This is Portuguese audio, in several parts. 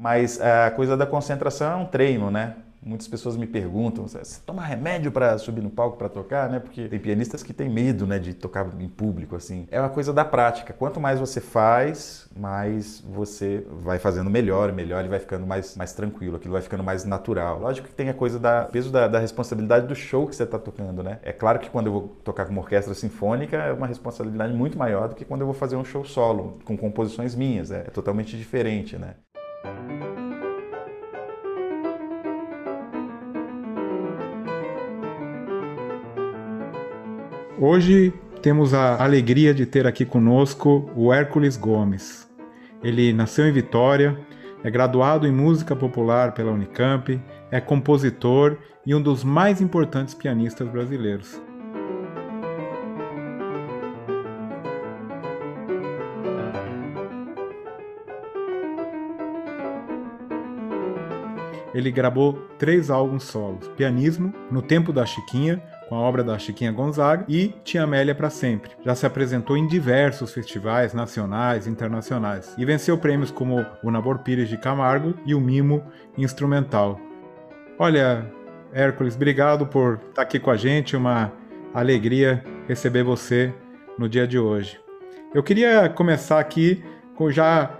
Mas a coisa da concentração é um treino, né? Muitas pessoas me perguntam, você toma remédio para subir no palco para tocar, né? Porque tem pianistas que têm medo, né, de tocar em público assim. É uma coisa da prática. Quanto mais você faz, mais você vai fazendo melhor, melhor e vai ficando mais, mais tranquilo. Aquilo vai ficando mais natural. Lógico que tem a coisa da peso da, da responsabilidade do show que você está tocando, né? É claro que quando eu vou tocar com uma orquestra sinfônica é uma responsabilidade muito maior do que quando eu vou fazer um show solo com composições minhas. É, é totalmente diferente, né? Hoje temos a alegria de ter aqui conosco o Hércules Gomes. Ele nasceu em Vitória, é graduado em música popular pela Unicamp, é compositor e um dos mais importantes pianistas brasileiros. Ele gravou três álbuns solos: Pianismo, No Tempo da Chiquinha, com a obra da Chiquinha Gonzaga, e Tia Amélia para Sempre. Já se apresentou em diversos festivais nacionais e internacionais e venceu prêmios como o Nabor Pires de Camargo e o Mimo Instrumental. Olha, Hércules, obrigado por estar aqui com a gente, uma alegria receber você no dia de hoje. Eu queria começar aqui com já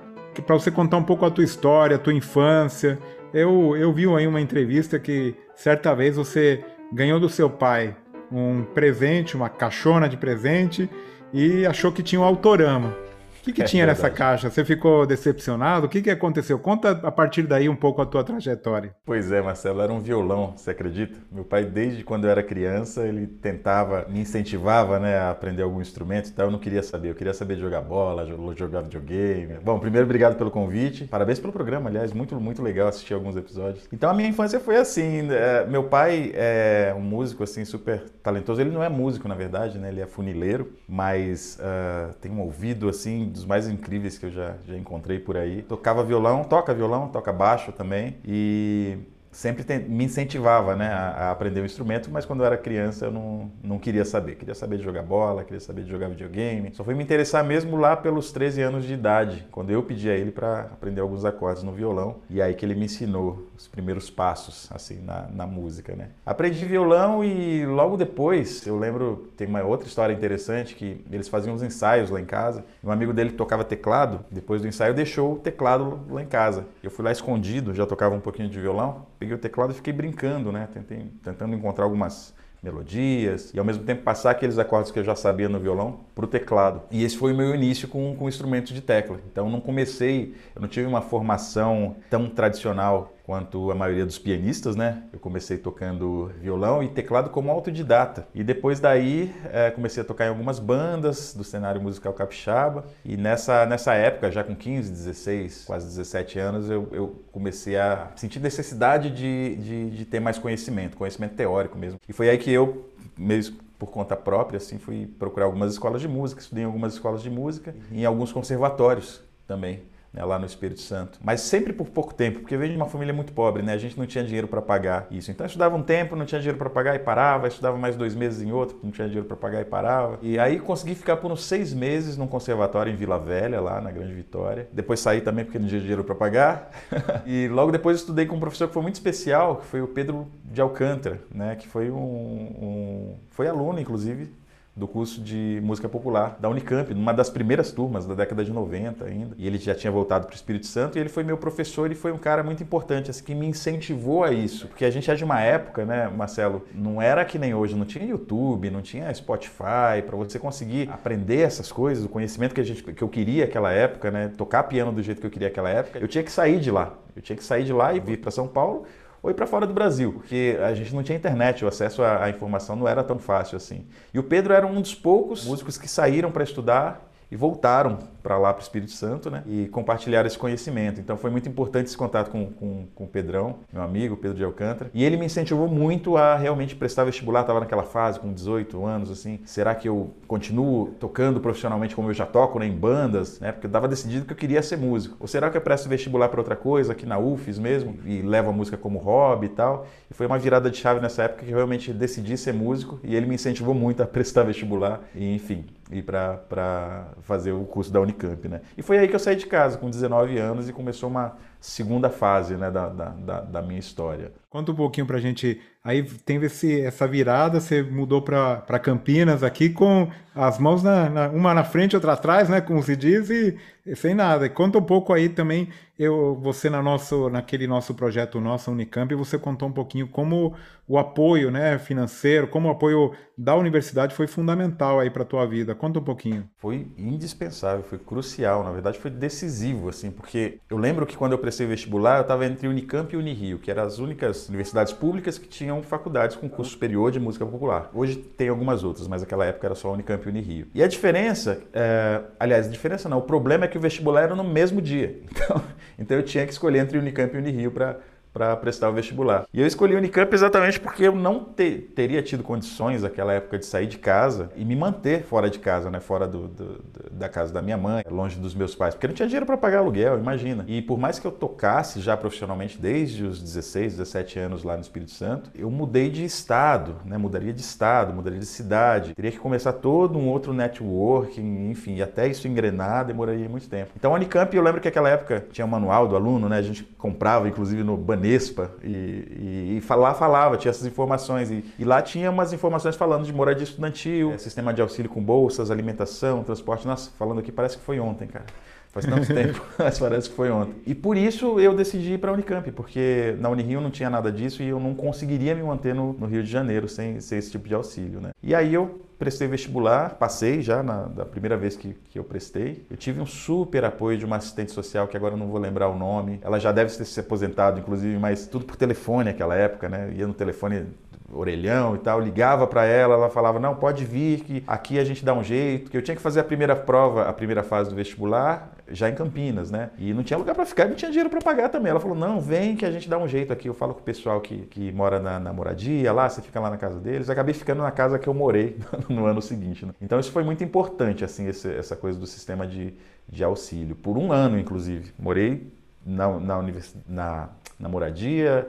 para você contar um pouco a tua história, a tua infância. Eu, eu vi aí uma entrevista que certa vez você ganhou do seu pai um presente, uma caixona de presente, e achou que tinha um autorama. O que, que é tinha verdade. nessa caixa? Você ficou decepcionado? O que, que aconteceu? Conta a partir daí um pouco a tua trajetória. Pois é, Marcelo, era um violão, você acredita? Meu pai, desde quando eu era criança, ele tentava, me incentivava né, a aprender algum instrumento e tal. Eu não queria saber, eu queria saber jogar bola, jogar videogame. Bom, primeiro, obrigado pelo convite. Parabéns pelo programa, aliás, muito, muito legal assistir alguns episódios. Então, a minha infância foi assim. Né? Meu pai é um músico, assim, super talentoso. Ele não é músico, na verdade, né? Ele é funileiro, mas uh, tem um ouvido, assim, dos mais incríveis que eu já, já encontrei por aí. Tocava violão, toca violão, toca baixo também. E sempre me incentivava né, a, a, aprender o instrumento, mas quando eu era criança eu não, não queria saber. Queria saber de jogar bola, queria saber de jogar videogame. Só fui me interessar mesmo lá pelos 13 anos de idade, quando eu pedi a ele para aprender alguns acordes no violão. E aí que ele me ensinou os primeiros passos assim na, na música. Né? Aprendi violão e logo depois, eu lembro, tem uma outra história interessante, que eles faziam uns ensaios lá em casa. Um amigo dele que tocava teclado, depois do ensaio deixou o teclado lá em casa. Eu fui lá escondido, já tocava um pouquinho de violão peguei o teclado e fiquei brincando, né? Tentei, tentando encontrar algumas melodias e ao mesmo tempo passar aqueles acordes que eu já sabia no violão para o teclado. E esse foi o meu início com, com instrumento de tecla. Então não comecei, eu não tive uma formação tão tradicional quanto a maioria dos pianistas, né? Eu comecei tocando violão e teclado como autodidata. E depois daí é, comecei a tocar em algumas bandas do cenário musical capixaba. E nessa, nessa época, já com 15, 16, quase 17 anos, eu, eu comecei a sentir necessidade de, de, de ter mais conhecimento, conhecimento teórico mesmo. E foi aí que eu, mesmo por conta própria, assim, fui procurar algumas escolas de música, estudei em algumas escolas de música em alguns conservatórios também né, lá no Espírito Santo. Mas sempre por pouco tempo, porque eu venho de uma família muito pobre, né? A gente não tinha dinheiro para pagar isso. Então eu estudava um tempo, não tinha dinheiro para pagar e parava, estudava mais dois meses em outro, não tinha dinheiro para pagar e parava. E aí consegui ficar por uns seis meses num conservatório em Vila Velha, lá na Grande Vitória. Depois saí também porque não tinha dinheiro para pagar. e logo depois estudei com um professor que foi muito especial, que foi o Pedro de Alcântara, né? Que foi um, um foi aluno, inclusive, do curso de música popular da Unicamp, numa das primeiras turmas da década de 90 ainda. E ele já tinha voltado para o Espírito Santo e ele foi meu professor e foi um cara muito importante, assim, que me incentivou a isso. Porque a gente é de uma época, né, Marcelo, não era que nem hoje, não tinha YouTube, não tinha Spotify, para você conseguir aprender essas coisas, o conhecimento que, a gente, que eu queria naquela época, né, tocar piano do jeito que eu queria naquela época, eu tinha que sair de lá. Eu tinha que sair de lá e vir para São Paulo ou ir para fora do Brasil, porque a gente não tinha internet, o acesso à, informação não era tão fácil assim. E o Pedro era um dos poucos músicos que saíram para estudar e voltaram para lá, para o Espírito Santo, né? E compartilharam esse conhecimento. Então foi muito importante esse contato com, com, com o Pedrão, meu amigo, Pedro de Alcântara. E ele me incentivou muito a realmente prestar vestibular. Estava naquela fase, com 18 anos, assim. Será que eu continuo tocando profissionalmente como eu já toco, né? Em bandas, né? Porque eu estava decidido que eu queria ser músico. Ou será que eu presto vestibular para outra coisa, aqui na UFES mesmo, e levo a música como hobby e tal? E foi uma virada de chave nessa época que eu realmente decidi ser músico. E ele me incentivou muito a prestar vestibular. E, enfim, ir para fazer o curso da Unicamp, né? E foi aí que eu saí de casa, com 19 anos, e começou uma segunda fase né, da, da, da minha história. Conta um pouquinho pra gente. Aí tem esse, essa virada, você mudou para Campinas aqui com as mãos na, na, uma na frente, outra atrás, né? Como se diz, e, e sem nada. Conta um pouco aí também, eu, você na nosso, naquele nosso projeto nosso Unicamp, você contou um pouquinho como o apoio né, financeiro, como o apoio da universidade foi fundamental aí para tua vida. Conta um pouquinho. Foi indispensável, foi crucial, na verdade foi decisivo, assim, porque eu lembro que quando eu prestei vestibular, eu estava entre Unicamp e Unirio, que eram as únicas universidades públicas que tinham faculdades com curso superior de música popular. Hoje tem algumas outras, mas naquela época era só Unicamp e Unirio. E a diferença, é... aliás, a diferença não, o problema é que o vestibular era no mesmo dia. Então, então eu tinha que escolher entre Unicamp e Unirio para para prestar o vestibular. E eu escolhi o Unicamp exatamente porque eu não te, teria tido condições naquela época de sair de casa e me manter fora de casa, né? fora do, do, da casa da minha mãe, longe dos meus pais, porque não tinha dinheiro para pagar aluguel, imagina. E por mais que eu tocasse já profissionalmente desde os 16, 17 anos lá no Espírito Santo, eu mudei de estado, né? mudaria de estado, mudaria de cidade, teria que começar todo um outro networking, enfim, e até isso engrenar demoraria muito tempo. Então, a Unicamp, eu lembro que naquela época tinha um manual do aluno, né? a gente comprava inclusive no Banespa e, e, e lá falava, tinha essas informações. E, e, lá tinha umas informações falando de moradia estudantil, é, sistema de auxílio com bolsas, alimentação, transporte. Nossa, falando aqui parece que foi ontem, cara. Faz tanto tempo, mas parece que foi ontem. E por isso eu decidi ir para a Unicamp, porque na Unirio não tinha nada disso e eu não conseguiria me manter no, no Rio de Janeiro sem, sem esse tipo de auxílio. Né? E aí eu prestei vestibular, passei já na da primeira vez que, que eu prestei. Eu tive um super apoio de uma assistente social, que agora eu não vou lembrar o nome. Ela já deve ter se aposentado, inclusive, mas tudo por telefone naquela época, né? Ia no telefone orelhão e tal, ligava para ela, ela falava: "Não, pode vir que aqui a gente dá um jeito". Que eu tinha que fazer a primeira prova, a primeira fase do vestibular já em Campinas, né? E não tinha lugar para ficar, não tinha dinheiro para pagar também. Ela falou: "Não, vem que a gente dá um jeito aqui". Eu falo com o pessoal que, que mora na, na moradia lá, você fica lá na casa deles. Eu acabei ficando na casa que eu morei no ano seguinte, né? Então isso foi muito importante assim esse, essa coisa do sistema de, de auxílio por um ano inclusive. Morei na, na, na, na moradia,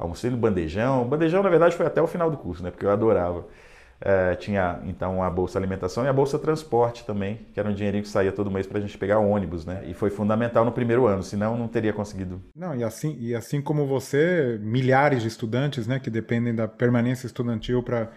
almocei no bandejão. O bandejão, na verdade, foi até o final do curso, né? Porque eu adorava. É, tinha então a bolsa alimentação e a bolsa transporte também, que era um dinheirinho que saía todo mês para a gente pegar ônibus, né? E foi fundamental no primeiro ano, senão não teria conseguido. Não, e assim, e assim como você, milhares de estudantes, né, que dependem da permanência estudantil para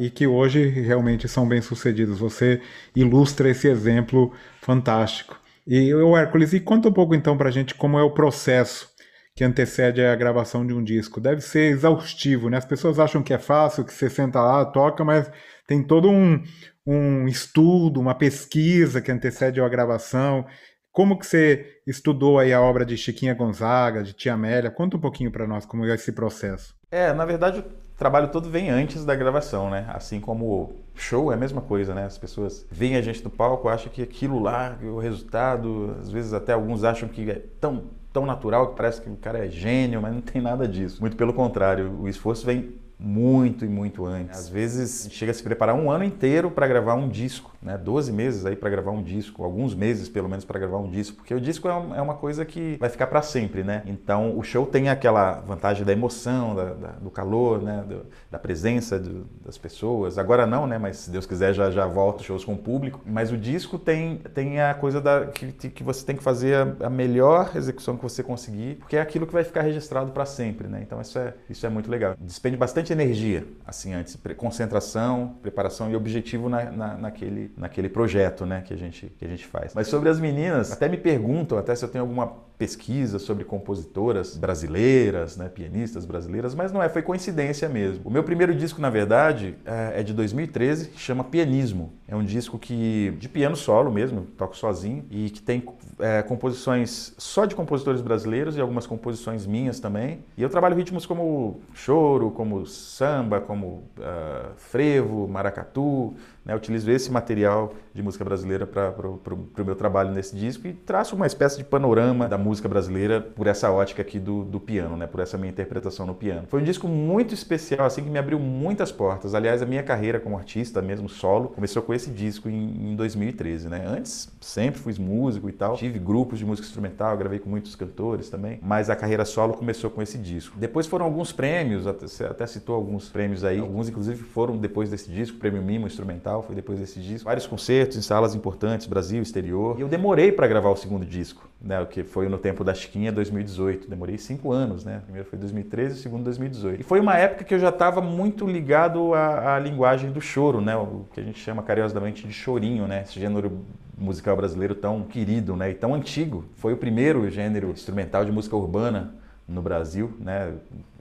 e que hoje realmente são bem sucedidos. Você ilustra esse exemplo fantástico. E o Hércules, e conta um pouco então para a gente como é o processo que antecede a gravação de um disco. Deve ser exaustivo, né? As pessoas acham que é fácil, que você senta lá, toca, mas tem todo um, um estudo, uma pesquisa que antecede a gravação. Como que você estudou aí a obra de Chiquinha Gonzaga, de Tia Amélia? Conta um pouquinho para nós como é esse processo. É, na verdade, o trabalho todo vem antes da gravação, né? Assim como show é a mesma coisa, né? As pessoas veem a gente no palco, acham que aquilo lá, o resultado, às vezes até alguns acham que é tão tão natural que parece que o cara é gênio, mas não tem nada disso. Muito pelo contrário, o esforço vem muito e muito antes. Às vezes chega a se preparar um ano inteiro para gravar um disco né, 12 meses aí para gravar um disco, alguns meses pelo menos para gravar um disco, porque o disco é, é uma coisa que vai ficar para sempre, né? Então o show tem aquela vantagem da emoção, da, da, do calor, né, do, da presença do, das pessoas. Agora não, né? Mas se Deus quiser já já volta shows com o público. Mas o disco tem tem a coisa da que, que você tem que fazer a, a melhor execução que você conseguir, porque é aquilo que vai ficar registrado para sempre, né? Então isso é isso é muito legal. Despende bastante energia, assim antes, concentração, preparação e objetivo na, na naquele naquele projeto né, que, a gente, que a gente faz. Mas sobre as meninas, até me perguntam até se eu tenho alguma pesquisa sobre compositoras brasileiras, né, pianistas brasileiras, mas não é, foi coincidência mesmo. O meu primeiro disco, na verdade, é, é de 2013, chama Pianismo. É um disco que de piano solo mesmo, toco sozinho e que tem é, composições só de compositores brasileiros e algumas composições minhas também. E eu trabalho ritmos como choro, como samba, como uh, frevo, maracatu. Né? Utilizo esse material de música brasileira para o meu trabalho nesse disco e traço uma espécie de panorama da música brasileira por essa ótica aqui do, do piano, né? por essa minha interpretação no piano. Foi um disco muito especial, assim, que me abriu muitas portas. Aliás, a minha carreira como artista, mesmo solo, começou com esse disco em, em 2013. Né? Antes, sempre fui músico e tal, tive grupos de música instrumental, gravei com muitos cantores também, mas a carreira solo começou com esse disco. Depois foram alguns prêmios, até, até citou alguns prêmios aí, alguns inclusive foram depois desse disco, prêmio Mimo Instrumental, foi depois desse disco. Vários concertos em salas importantes, Brasil, exterior. E eu demorei para gravar o segundo disco, né? O que foi no tempo da Chiquinha, 2018. Demorei cinco anos, né? Primeiro foi 2013, o segundo 2018. E foi uma época que eu já estava muito ligado à, à, linguagem do choro, né? O que a gente chama carinhosamente de chorinho, né? Esse gênero musical brasileiro tão querido, né? E tão antigo. Foi o primeiro gênero instrumental de música urbana no Brasil, né?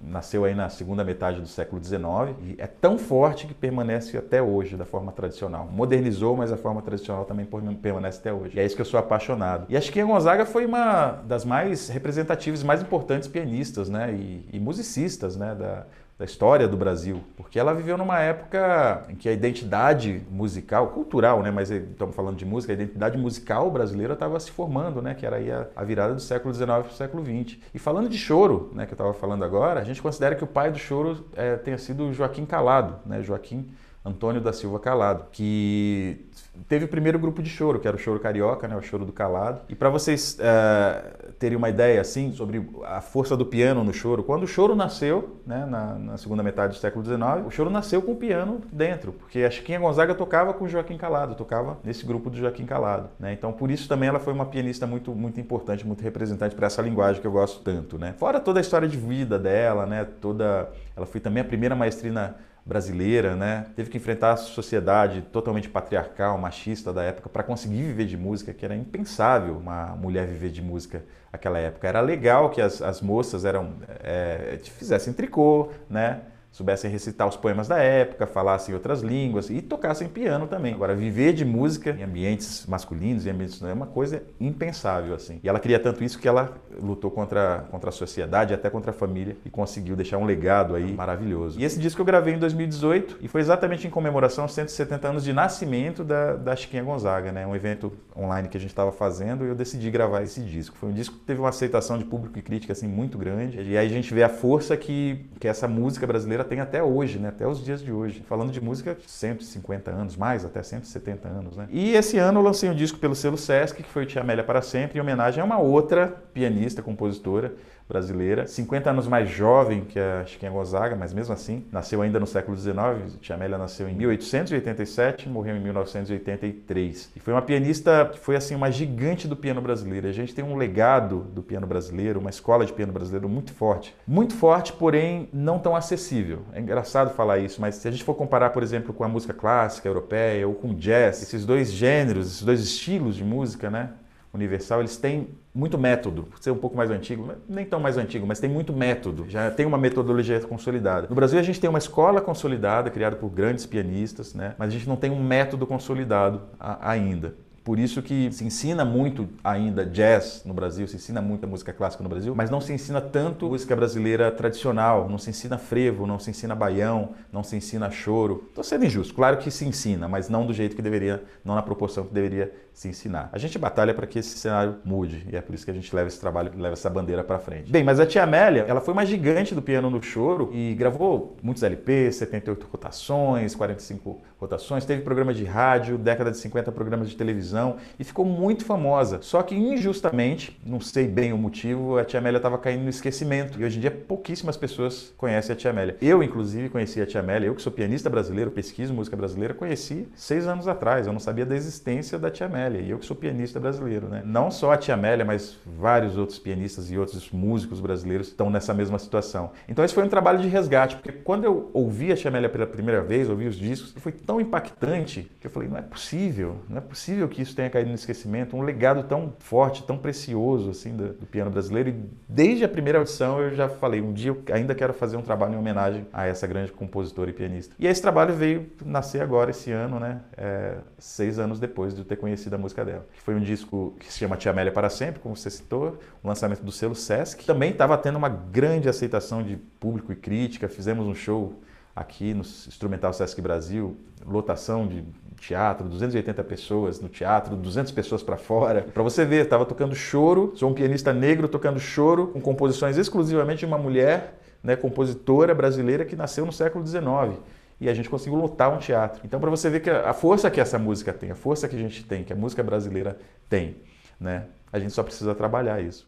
nasceu aí na segunda metade do século XIX e é tão forte que permanece até hoje da forma tradicional. Modernizou, mas a forma tradicional também permanece até hoje. E é isso que eu sou apaixonado. E a Chiquinha Gonzaga foi uma das mais representativas, mais importantes pianistas, né, e, e musicistas, né, da, da história do Brasil, porque ela viveu numa época em que a identidade musical, cultural, né, mas estamos falando de música, a identidade musical brasileira estava se formando, né, que era a, a virada do século XIX para o século XX. E falando de choro, né, que eu estava falando agora, a gente considera que o pai do choro é, tenha sido Joaquim Calado, né, Joaquim Antônio da Silva Calado, que teve o primeiro grupo de choro, que era o choro carioca, né, o choro do calado. E para vocês uh, terem uma ideia assim sobre a força do piano no choro, quando o choro nasceu, né, na, na, segunda metade do século XIX, o choro nasceu com o piano dentro, porque a Chiquinha Gonzaga tocava com o Joaquim Calado, tocava nesse grupo do Joaquim Calado. Né? Então por isso também ela foi uma pianista muito, muito importante, muito representante para essa linguagem que eu gosto tanto. Né? Fora toda a história de vida dela, né, toda, ela foi também a primeira maestrina brasileira, né? Teve que enfrentar a sociedade totalmente patriarcal, machista da época para conseguir viver de música, que era impensável uma mulher viver de música naquela época. Era legal que as, as moças eram é, fizessem tricô, né? Soubessem recitar os poemas da época, falassem outras línguas e tocassem piano também. Agora, viver de música em ambientes masculinos, em ambientes é uma coisa impensável assim. E ela queria tanto isso que ela lutou contra, contra a sociedade, até contra a família e conseguiu deixar um legado aí maravilhoso. E esse disco eu gravei em 2018 e foi exatamente em comemoração aos 170 anos de nascimento da, da Chiquinha Gonzaga, né? Um evento online que a gente estava fazendo e eu decidi gravar esse disco. Foi um disco que teve uma aceitação de público e crítica assim muito grande. E aí a gente vê a força que, que essa música brasileira brasileira tem até hoje, né? até os dias de hoje. Falando de música, 150 anos, mais até 170 anos. Né? E esse ano eu lancei um disco pelo selo Sesc, que foi Tia Amélia para Sempre, em homenagem a uma outra pianista, compositora, brasileira, 50 anos mais jovem que a Chiquinha Gonzaga, mas mesmo assim, nasceu ainda no século XIX. Tia Amélia nasceu em 1887, morreu em 1983. E foi uma pianista que foi assim uma gigante do piano brasileiro. A gente tem um legado do piano brasileiro, uma escola de piano brasileiro muito forte. Muito forte, porém não tão acessível. É engraçado falar isso, mas se a gente for comparar, por exemplo, com a música clássica europeia ou com jazz, esses dois gêneros, esses dois estilos de música, né? Universal, eles têm muito método, por ser um pouco mais antigo, nem tão mais antigo, mas tem muito método, já tem uma metodologia consolidada. No Brasil a gente tem uma escola consolidada, criada por grandes pianistas, né? mas a gente não tem um método consolidado ainda. Por isso que se ensina muito ainda jazz no Brasil, se ensina muita música clássica no Brasil, mas não se ensina tanto música brasileira tradicional, não se ensina frevo, não se ensina baião, não se ensina choro. Estou sendo injusto, claro que se ensina, mas não do jeito que deveria, não na proporção que deveria se ensinar. A gente batalha para que esse cenário mude e é por isso que a gente leva esse trabalho, leva essa bandeira para frente. Bem, mas a tia Amélia, ela foi uma gigante do piano no choro e gravou muitos LPs, 78 rotações, 45 rotações, teve programa de rádio, década de 50 programas de televisão e ficou muito famosa. Só que injustamente, não sei bem o motivo, a tia Amélia estava caindo no esquecimento e hoje em dia pouquíssimas pessoas conhecem a tia Amélia. Eu, inclusive, conheci a tia Amélia, eu que sou pianista brasileiro, pesquiso música brasileira, conheci seis anos atrás. Eu não sabia da existência da tia. Amélia, e eu que sou pianista brasileiro, né? Não só a Tia Amélia, mas vários outros pianistas e outros músicos brasileiros estão nessa mesma situação. Então esse foi um trabalho de resgate, porque quando eu ouvi a Tia Amélia pela primeira vez, ouvi os discos, foi tão impactante que eu falei, não é possível, não é possível que isso tenha caído no esquecimento, um legado tão forte, tão precioso assim do, do piano brasileiro. E desde a primeira audição eu já falei, um dia eu ainda quero fazer um trabalho em homenagem a essa grande compositora e pianista. E esse trabalho veio nascer agora esse ano, né? É, seis anos depois de eu ter conhecido da música dela. Que foi um disco que se chama Tia Amélia para Sempre, como você citou, o lançamento do selo Sesc. Também estava tendo uma grande aceitação de público e crítica. Fizemos um show aqui no Instrumental Sesc Brasil, lotação de teatro, 280 pessoas no teatro, 200 pessoas para fora. Para você ver, estava tocando choro, sou um pianista negro tocando choro, com composições exclusivamente de uma mulher, né, compositora brasileira que nasceu no século XIX e a gente conseguiu lotar um teatro. Então, para você ver que a força que essa música tem, a força que a gente tem, que a música brasileira tem, né? A gente só precisa trabalhar isso.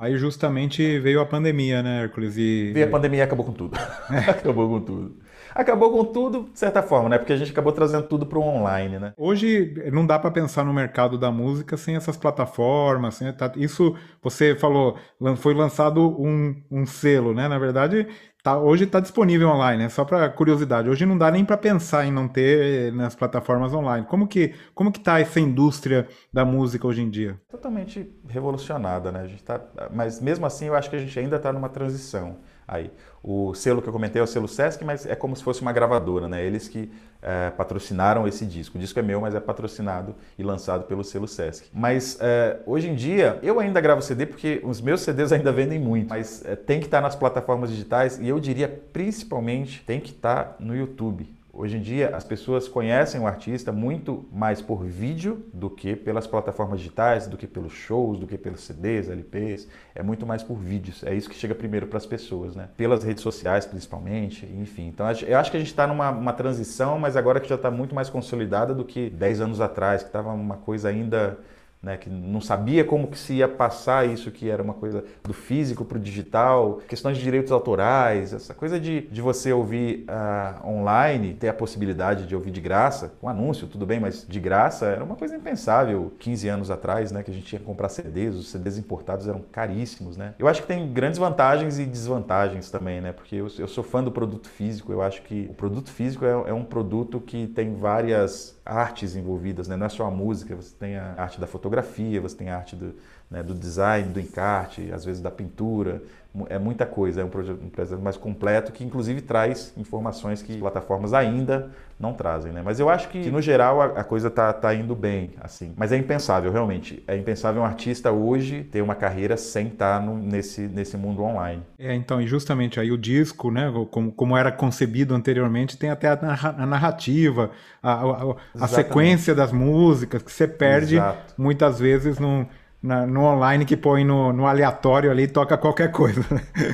Aí justamente veio a pandemia, né, Hércules? E... Veio a pandemia e acabou com tudo. acabou com tudo. Acabou com tudo, de certa forma, né? Porque a gente acabou trazendo tudo para o online, né? Hoje não dá para pensar no mercado da música sem essas plataformas. Sem, tá, isso você falou, foi lançado um, um selo, né? Na verdade, Tá, hoje está disponível online, é só para curiosidade. Hoje não dá nem para pensar em não ter nas plataformas online. Como que como que está essa indústria da música hoje em dia? Totalmente revolucionada, né? A gente tá, mas mesmo assim eu acho que a gente ainda está numa transição aí. O selo que eu comentei é o selo Sesc, mas é como se fosse uma gravadora, né? Eles que é, patrocinaram esse disco. O disco é meu, mas é patrocinado e lançado pelo selo Sesc. Mas é, hoje em dia, eu ainda gravo CD porque os meus CDs ainda vendem muito, mas é, tem que estar nas plataformas digitais e eu diria principalmente tem que estar no YouTube. Hoje em dia, as pessoas conhecem o artista muito mais por vídeo do que pelas plataformas digitais, do que pelos shows, do que pelos CDs, LPs. É muito mais por vídeos. É isso que chega primeiro para as pessoas, né? Pelas redes sociais, principalmente, enfim. Então, eu acho que a gente está numa transição, mas agora que já está muito mais consolidada do que 10 anos atrás, que estava uma coisa ainda né, que não sabia como que se ia passar isso, que era uma coisa do físico para o digital, questões de direitos autorais, essa coisa de, de você ouvir uh, online, ter a possibilidade de ouvir de graça, um anúncio, tudo bem, mas de graça era uma coisa impensável 15 anos atrás, né, que a gente tinha que comprar CDs, os CDs importados eram caríssimos, né. Eu acho que tem grandes vantagens e desvantagens também, né, porque eu, eu sou fã do produto físico, eu acho que o produto físico é, é um produto que tem várias artes envolvidas, né? não é só a música, você tem a arte da fotografia, você tem a arte do, né, do design, do encarte, às vezes da pintura, é muita coisa, é um projeto, um projeto mais completo que inclusive traz informações que plataformas ainda não trazem, né? Mas eu acho que, que no geral a, a coisa tá, tá indo bem, assim. Mas é impensável, realmente. É impensável um artista hoje ter uma carreira sem estar tá no, nesse, nesse mundo online. É, então, e justamente aí o disco, né, como, como era concebido anteriormente, tem até a, narrativa, a, a, a sequência das músicas que você perde Exato. Muitas vezes num na, no online que põe no, no, aleatório ali e toca qualquer coisa.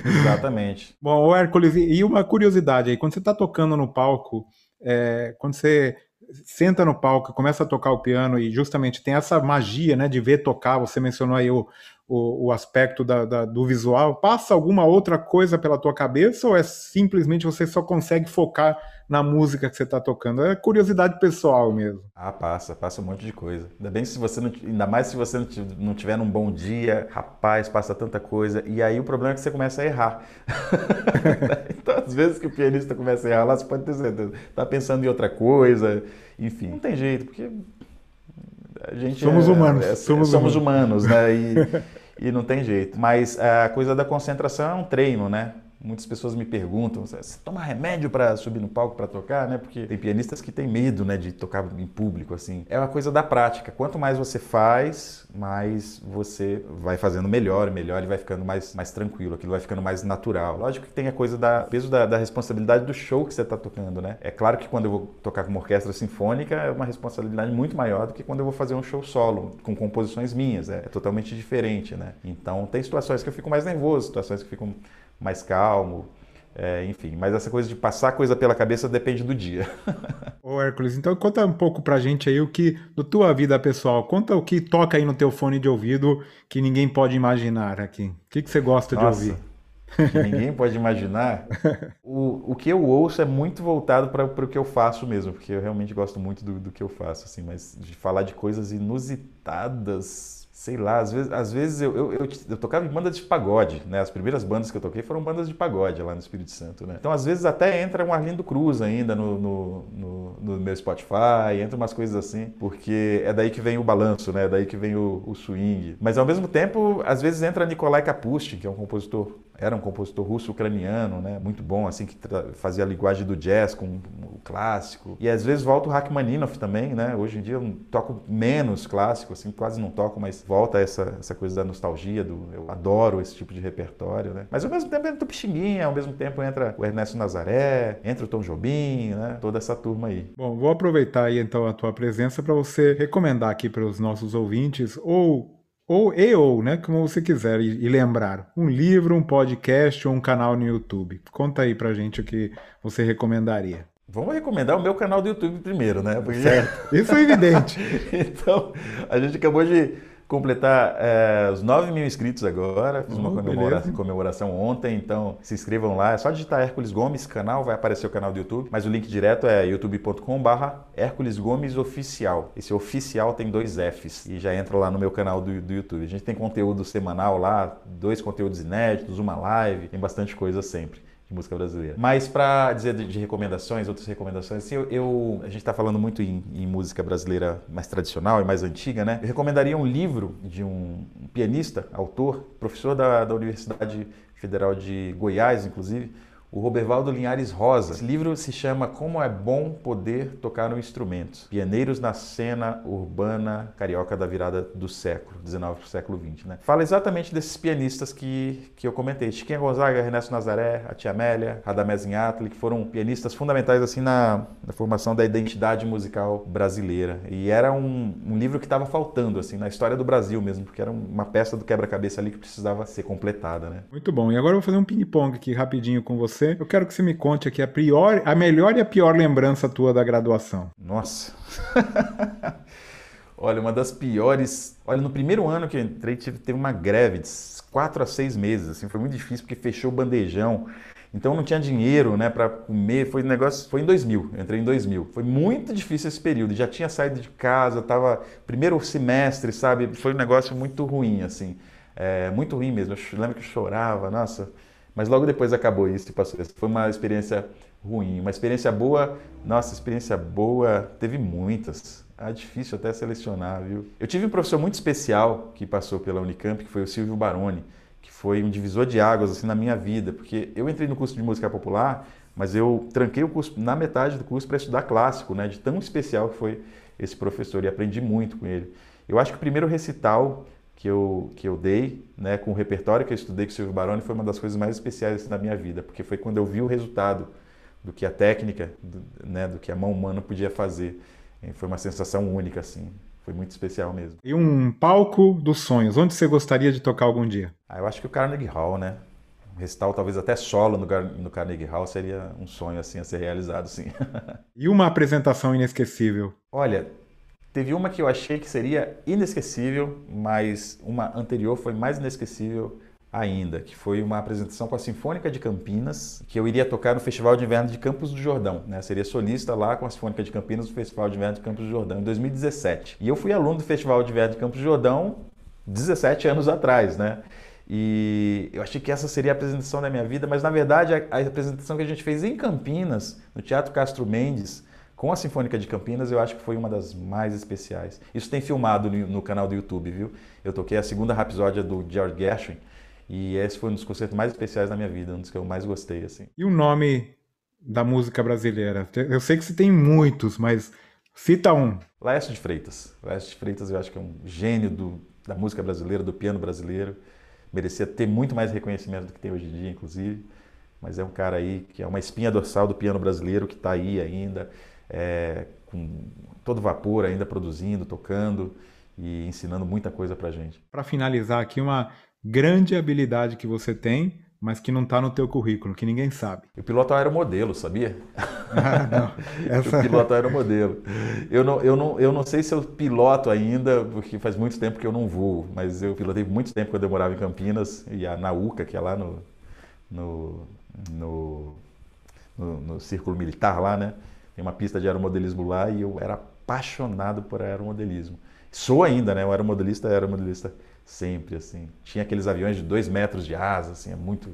Exatamente. Bom, o Hércules, e uma curiosidade aí, quando você está tocando no palco, é, quando você senta no palco, começa a tocar o piano e justamente tem essa magia né, de ver tocar, você mencionou aí o, o, o aspecto da, da, do visual, passa alguma outra coisa pela tua cabeça ou é simplesmente você só consegue focar na música que você está tocando. É curiosidade pessoal mesmo. Ah, passa, passa um monte de coisa. Ainda bem se você não, ainda mais se você não tiver num bom dia, rapaz, passa tanta coisa. E aí o problema é que você começa a errar. então, às vezes que o pianista começa a errar, lá você pode ter certeza, tá pensando em outra coisa, enfim, não tem jeito, porque a gente somos é, humanos, é, somos, somos humanos, humanos né? E, e não tem jeito. Mas a coisa da concentração é um treino, né? Muitas pessoas me perguntam, você toma remédio para subir no palco para tocar, né? Porque tem pianistas que têm medo, né, de tocar em público assim. É uma coisa da prática. Quanto mais você faz, mais você vai fazendo melhor, melhor e vai ficando mais, mais tranquilo, aquilo vai ficando mais natural. Lógico que tem a coisa da peso da, da responsabilidade do show que você está tocando, né? É claro que quando eu vou tocar com uma orquestra sinfônica é uma responsabilidade muito maior do que quando eu vou fazer um show solo com composições minhas. É, é totalmente diferente, né? Então tem situações que eu fico mais nervoso, situações que eu fico mais calmo. É, enfim, mas essa coisa de passar coisa pela cabeça depende do dia. Ô Hércules, então conta um pouco pra gente aí o que, do tua vida pessoal, conta o que toca aí no teu fone de ouvido que ninguém pode imaginar aqui. O que, que você gosta Nossa, de ouvir? Que ninguém pode imaginar. O, o que eu ouço é muito voltado para o que eu faço mesmo, porque eu realmente gosto muito do, do que eu faço, assim, mas de falar de coisas inusitadas sei lá, às vezes, às vezes eu, eu, eu, eu, tocava em bandas de pagode, né? As primeiras bandas que eu toquei foram bandas de pagode lá no Espírito Santo, né? Então, às vezes, até entra um Arlindo Cruz ainda no, no, no, no meu Spotify, entra umas coisas assim, porque é daí que vem o balanço, né? É daí que vem o, o swing. Mas, ao mesmo tempo, às vezes entra Nikolai Kapustin, que é um compositor era um compositor russo-ucraniano, né? Muito bom, assim, que fazia a linguagem do jazz com o clássico. E às vezes volta o Rachmaninoff também, né? Hoje em dia eu toco menos clássico, assim, quase não toco, mas volta essa, essa coisa da nostalgia, do, eu adoro esse tipo de repertório, né? Mas ao mesmo tempo entra o Pixinguinha, ao mesmo tempo entra o Ernesto Nazaré, entra o Tom Jobim, né? Toda essa turma aí. Bom, vou aproveitar aí então a tua presença para você recomendar aqui para os nossos ouvintes ou ou e ou, né, como você quiser e, e, lembrar, um livro, um podcast ou um canal no YouTube. Conta aí pra gente o que você recomendaria. Vamos recomendar o meu canal do YouTube primeiro, né? Porque... Certo. Isso é evidente. então, a gente acabou de completar é, os 9 mil inscritos agora. Fiz uma Oh, comemora- beleza. comemoração ontem, então se inscrevam lá. É só digitar Hércules Gomes, canal, vai aparecer o canal do YouTube. Mas o link direto é youtube.com/barra Hércules Gomes Oficial. Esse oficial tem dois Fs e já entra lá no meu canal do, do YouTube. A gente tem conteúdo semanal lá, dois conteúdos inéditos, uma live, tem bastante coisa sempre de música brasileira. Mas para dizer de, de recomendações, outras recomendações, assim, eu, eu- a gente está falando muito em, em música brasileira mais tradicional e mais antiga, né? Eu recomendaria um livro de um pianista, autor, professor da, da Universidade Federal de Goiás, inclusive, o Robervaldo Linhares Rosa. Esse livro se chama Como é Bom Poder Tocar um Instrumento. Pianeiros na cena urbana carioca da virada do século, 19 para o século 20. Né? Fala exatamente desses pianistas que, que eu comentei. Chiquinha Gonzaga, Ernesto Nazaré, a Tia Amélia, Radamés Inhatli, que foram pianistas fundamentais assim na, na formação da identidade musical brasileira. E era um, um livro que estava faltando assim na história do Brasil mesmo, porque era uma peça do quebra-cabeça ali que precisava ser completada. Né? Muito bom. E agora eu vou fazer um ping-pong aqui rapidinho com você. Eu quero que você me conte aqui a, pior, a melhor e a pior lembrança tua da graduação. Nossa. Olha, uma das piores. Olha, no primeiro ano que eu entrei, tive, teve uma greve de quatro a seis meses. Assim, foi muito difícil porque fechou o bandejão. Então não tinha dinheiro, né, para comer. Foi um negócio. Foi em 2000. Eu entrei em 2000. Foi muito difícil esse período. Já tinha saído de casa, tava primeiro semestre, sabe? Foi um negócio muito ruim, assim. É, muito ruim mesmo. Eu lembro que eu chorava, nossa. Mas logo depois acabou isso e passou. Essa Foi uma experiência ruim. Uma experiência boa, nossa, experiência boa, teve muitas. Ah, difícil até selecionar, viu? Eu tive um professor muito especial que passou pela Unicamp, que foi o Silvio Baroni, que foi um divisor de águas assim na minha vida, porque eu entrei no curso de música popular, mas eu tranquei o curso na metade do curso para estudar clássico, né? De tão especial que foi esse professor e aprendi muito com ele. Eu acho que o primeiro recital que eu, que eu dei, né, com o repertório que eu estudei com o Silvio Baroni, foi uma das coisas mais especiais da minha vida, porque foi quando eu vi o resultado do que a técnica, do, né, do que a mão humana podia fazer. E foi uma sensação única, assim. Foi muito especial mesmo. E um palco dos sonhos. Onde você gostaria de tocar algum dia? Ah, eu acho que o Carnegie Hall, né? Um recital talvez até solo no, no Carnegie Hall seria um sonho assim a ser realizado, sim. E uma apresentação inesquecível? Olha, teve uma que eu achei que seria inesquecível, mas uma anterior foi mais inesquecível ainda, que foi uma apresentação com a Sinfônica de Campinas, que eu iria tocar no Festival de Inverno de Campos do Jordão, né? Seria solista lá com a Sinfônica de Campinas no Festival de Inverno de Campos do Jordão em 2017. E eu fui aluno do Festival de Inverno de Campos do Jordão 17 anos atrás, né? E eu achei que essa seria a apresentação da minha vida, mas na verdade a, a apresentação que a gente fez em Campinas, no Teatro Castro Mendes, com a Sinfônica de Campinas, eu acho que foi uma das mais especiais. Isso tem filmado no, no canal do YouTube, viu? Eu toquei a segunda rapsódia do George Gershwin e esse foi um dos concertos mais especiais da minha vida, um dos que eu mais gostei, assim. E o nome da música brasileira? Eu sei que você tem muitos, mas cita um. Laércio de Freitas. Laércio de Freitas eu acho que é um gênio do, da música brasileira, do piano brasileiro. Merecia ter muito mais reconhecimento do que tem hoje em dia, inclusive. Mas é um cara aí que é uma espinha dorsal do piano brasileiro que está aí ainda, é, com todo vapor ainda produzindo, tocando e ensinando muita coisa pra gente. Para finalizar aqui, uma grande habilidade que você tem, mas que não está no teu currículo, que ninguém sabe. Eu piloto aeromodelo, sabia? Ah, não. Essa... Eu piloto aeromodelo. Eu não, eu, não, eu não sei se eu piloto ainda, porque faz muito tempo que eu não voo, mas eu pilotei muito tempo quando eu morava em Campinas, e a Nauca, que é lá no, no, no, no, no Círculo Militar lá, né? Tem uma pista de aeromodelismo lá e eu era apaixonado por aeromodelismo. Sou ainda, né? Um aeromodelista, aeromodelista sempre, assim. Tinha aqueles aviões de dois metros de asa, assim, é muito...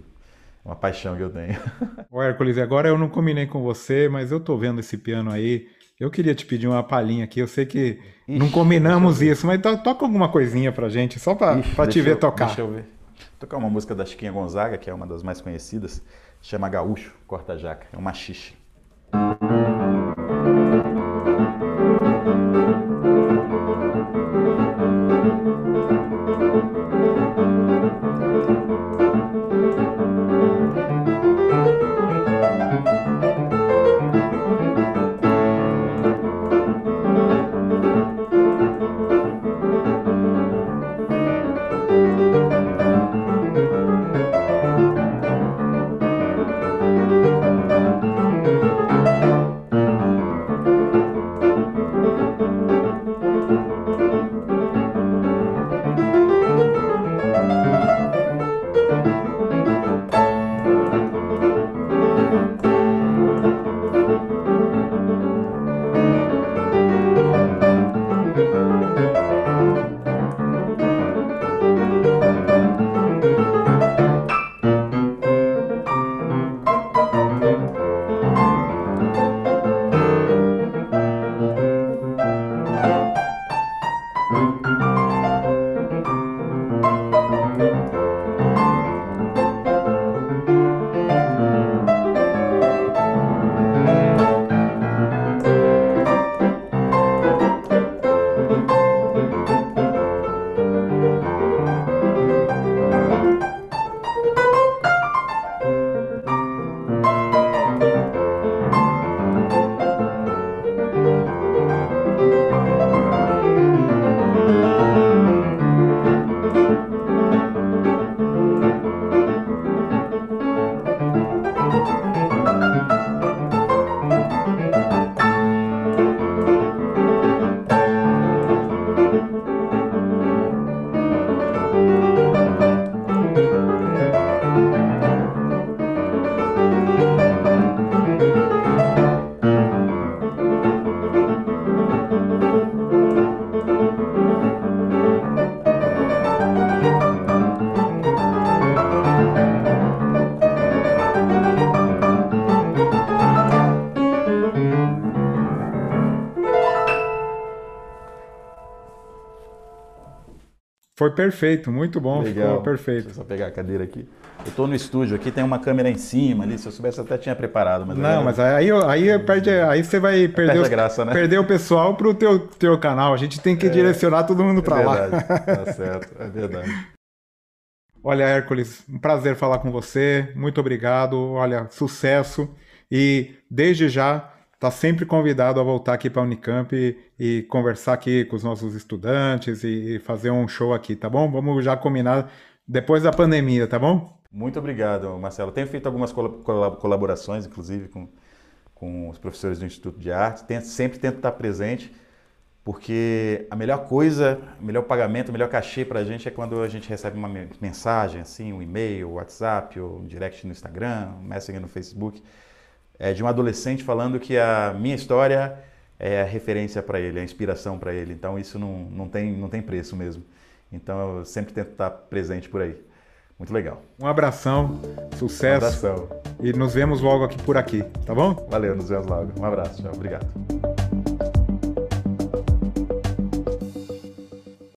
É uma paixão que eu tenho. Ô Hércules, agora eu não combinei com você, mas eu tô vendo esse piano aí. Eu queria te pedir uma palhinha aqui. Eu sei que Ixi, não combinamos eu isso, mas to- toca alguma coisinha pra gente, só pra, Ixi, pra te ver eu- tocar. Deixa eu ver. Vou tocar uma música da Chiquinha Gonzaga, que é uma das mais conhecidas, chama Gaúcho, Corta Jaca, é um machixe. Foi perfeito, muito bom, Legal. ficou perfeito. Deixa eu só pegar a cadeira aqui. Eu estou no estúdio aqui, tem uma câmera em cima ali. Se eu soubesse, eu até tinha preparado. Mas Não, mas aí, aí, perde, aí você vai perder, Perde os- graça, né? perder o pessoal pro teu, teu canal. A gente tem que direcionar todo mundo É para lá. verdade, tá certo, é verdade. Olha, Hércules, um prazer falar com você. Muito obrigado. Olha, sucesso. E desde já está sempre convidado a voltar aqui para a Unicamp e, e conversar aqui com os nossos estudantes e, e fazer um show aqui, tá bom? Vamos já combinar depois da pandemia, tá bom? Muito obrigado, Marcelo. Tenho feito algumas cola- cola- colaborações, inclusive, com, com os professores do Instituto de Arte. Tento- sempre tento estar presente, porque a melhor coisa, o melhor pagamento, o melhor cachê para a gente é quando a gente recebe uma me- mensagem, assim, um e-mail, um WhatsApp, ou um direct no Instagram, um Messenger no Facebook, é, de um adolescente falando que a minha história é a referência para ele, a inspiração para ele. Então isso não, não, tem, não tem preço mesmo. Então eu sempre tento estar presente por aí. Muito legal. Um abração, Um sucesso abração. e nos vemos logo aqui por aqui, tá bom? Valeu, nos vemos logo. Um abraço, tchau. Obrigado.